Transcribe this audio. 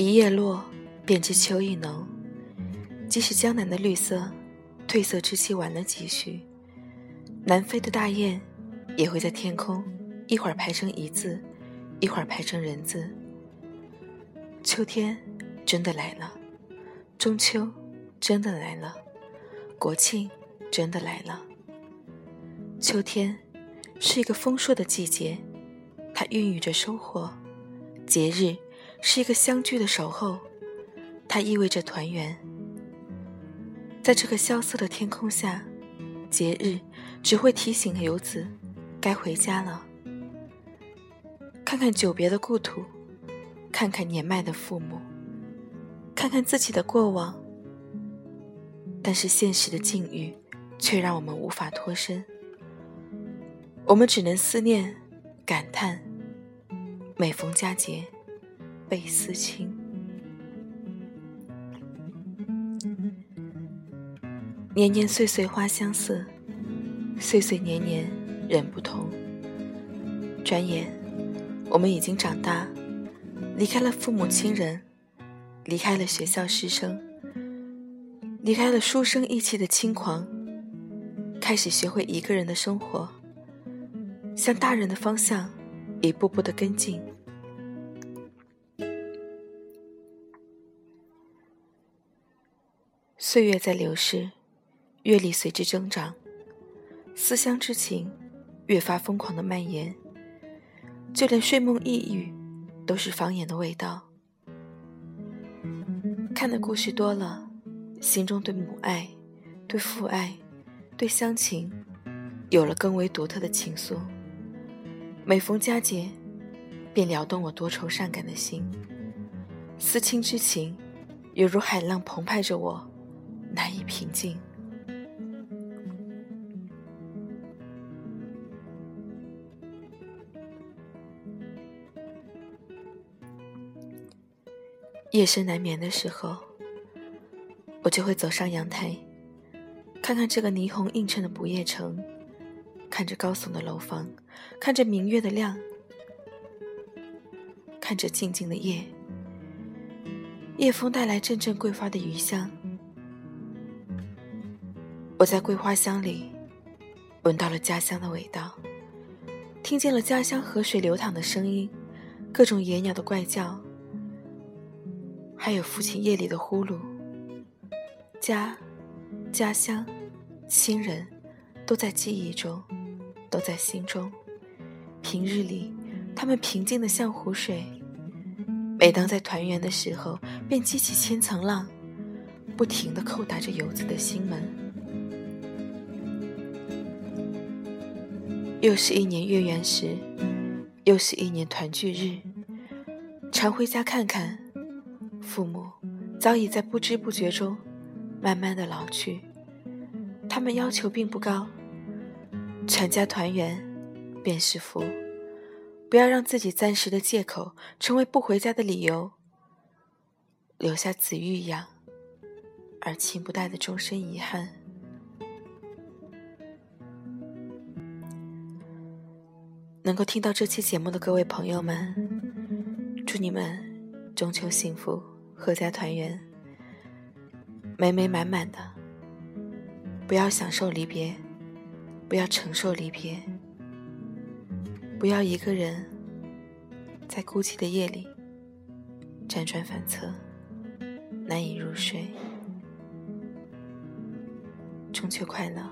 一叶落，便知秋意浓。即使江南的绿色，褪色之期晚了几许，南飞的大雁，也会在天空，一会儿排成一字，一会儿排成人字。秋天真的来了，中秋真的来了，国庆真的来了。秋天是一个丰硕的季节，它孕育着收获，节日。是一个相聚的守候，它意味着团圆。在这个萧瑟的天空下，节日只会提醒游子该回家了。看看久别的故土，看看年迈的父母，看看自己的过往。但是现实的境遇却让我们无法脱身，我们只能思念、感叹。每逢佳节。倍思亲，年年岁岁花相似，岁岁年年人不同。转眼，我们已经长大，离开了父母亲人，离开了学校师生，离开了书生意气的轻狂，开始学会一个人的生活，向大人的方向一步步的跟进。岁月在流逝，阅历随之增长，思乡之情越发疯狂的蔓延，就连睡梦呓语都是方言的味道。看的故事多了，心中对母爱、对父爱、对乡情，有了更为独特的情愫。每逢佳节，便撩动我多愁善感的心，思亲之情，犹如海浪澎湃着我。难以平静。夜深难眠的时候，我就会走上阳台，看看这个霓虹映衬的不夜城，看着高耸的楼房，看着明月的亮，看着静静的夜，夜风带来阵阵桂花的余香。我在桂花香里闻到了家乡的味道，听见了家乡河水流淌的声音，各种野鸟的怪叫，还有父亲夜里的呼噜。家、家乡、亲人，都在记忆中，都在心中。平日里，他们平静的像湖水；每当在团圆的时候，便激起千层浪，不停的叩打着游子的心门。又是一年月圆时，又是一年团聚日。常回家看看，父母早已在不知不觉中慢慢的老去。他们要求并不高，全家团圆便是福。不要让自己暂时的借口成为不回家的理由，留下子欲养而亲不待的终身遗憾。能够听到这期节目的各位朋友们，祝你们中秋幸福，阖家团圆，美美满满的。不要享受离别，不要承受离别，不要一个人在孤寂的夜里辗转反侧，难以入睡。中秋快乐！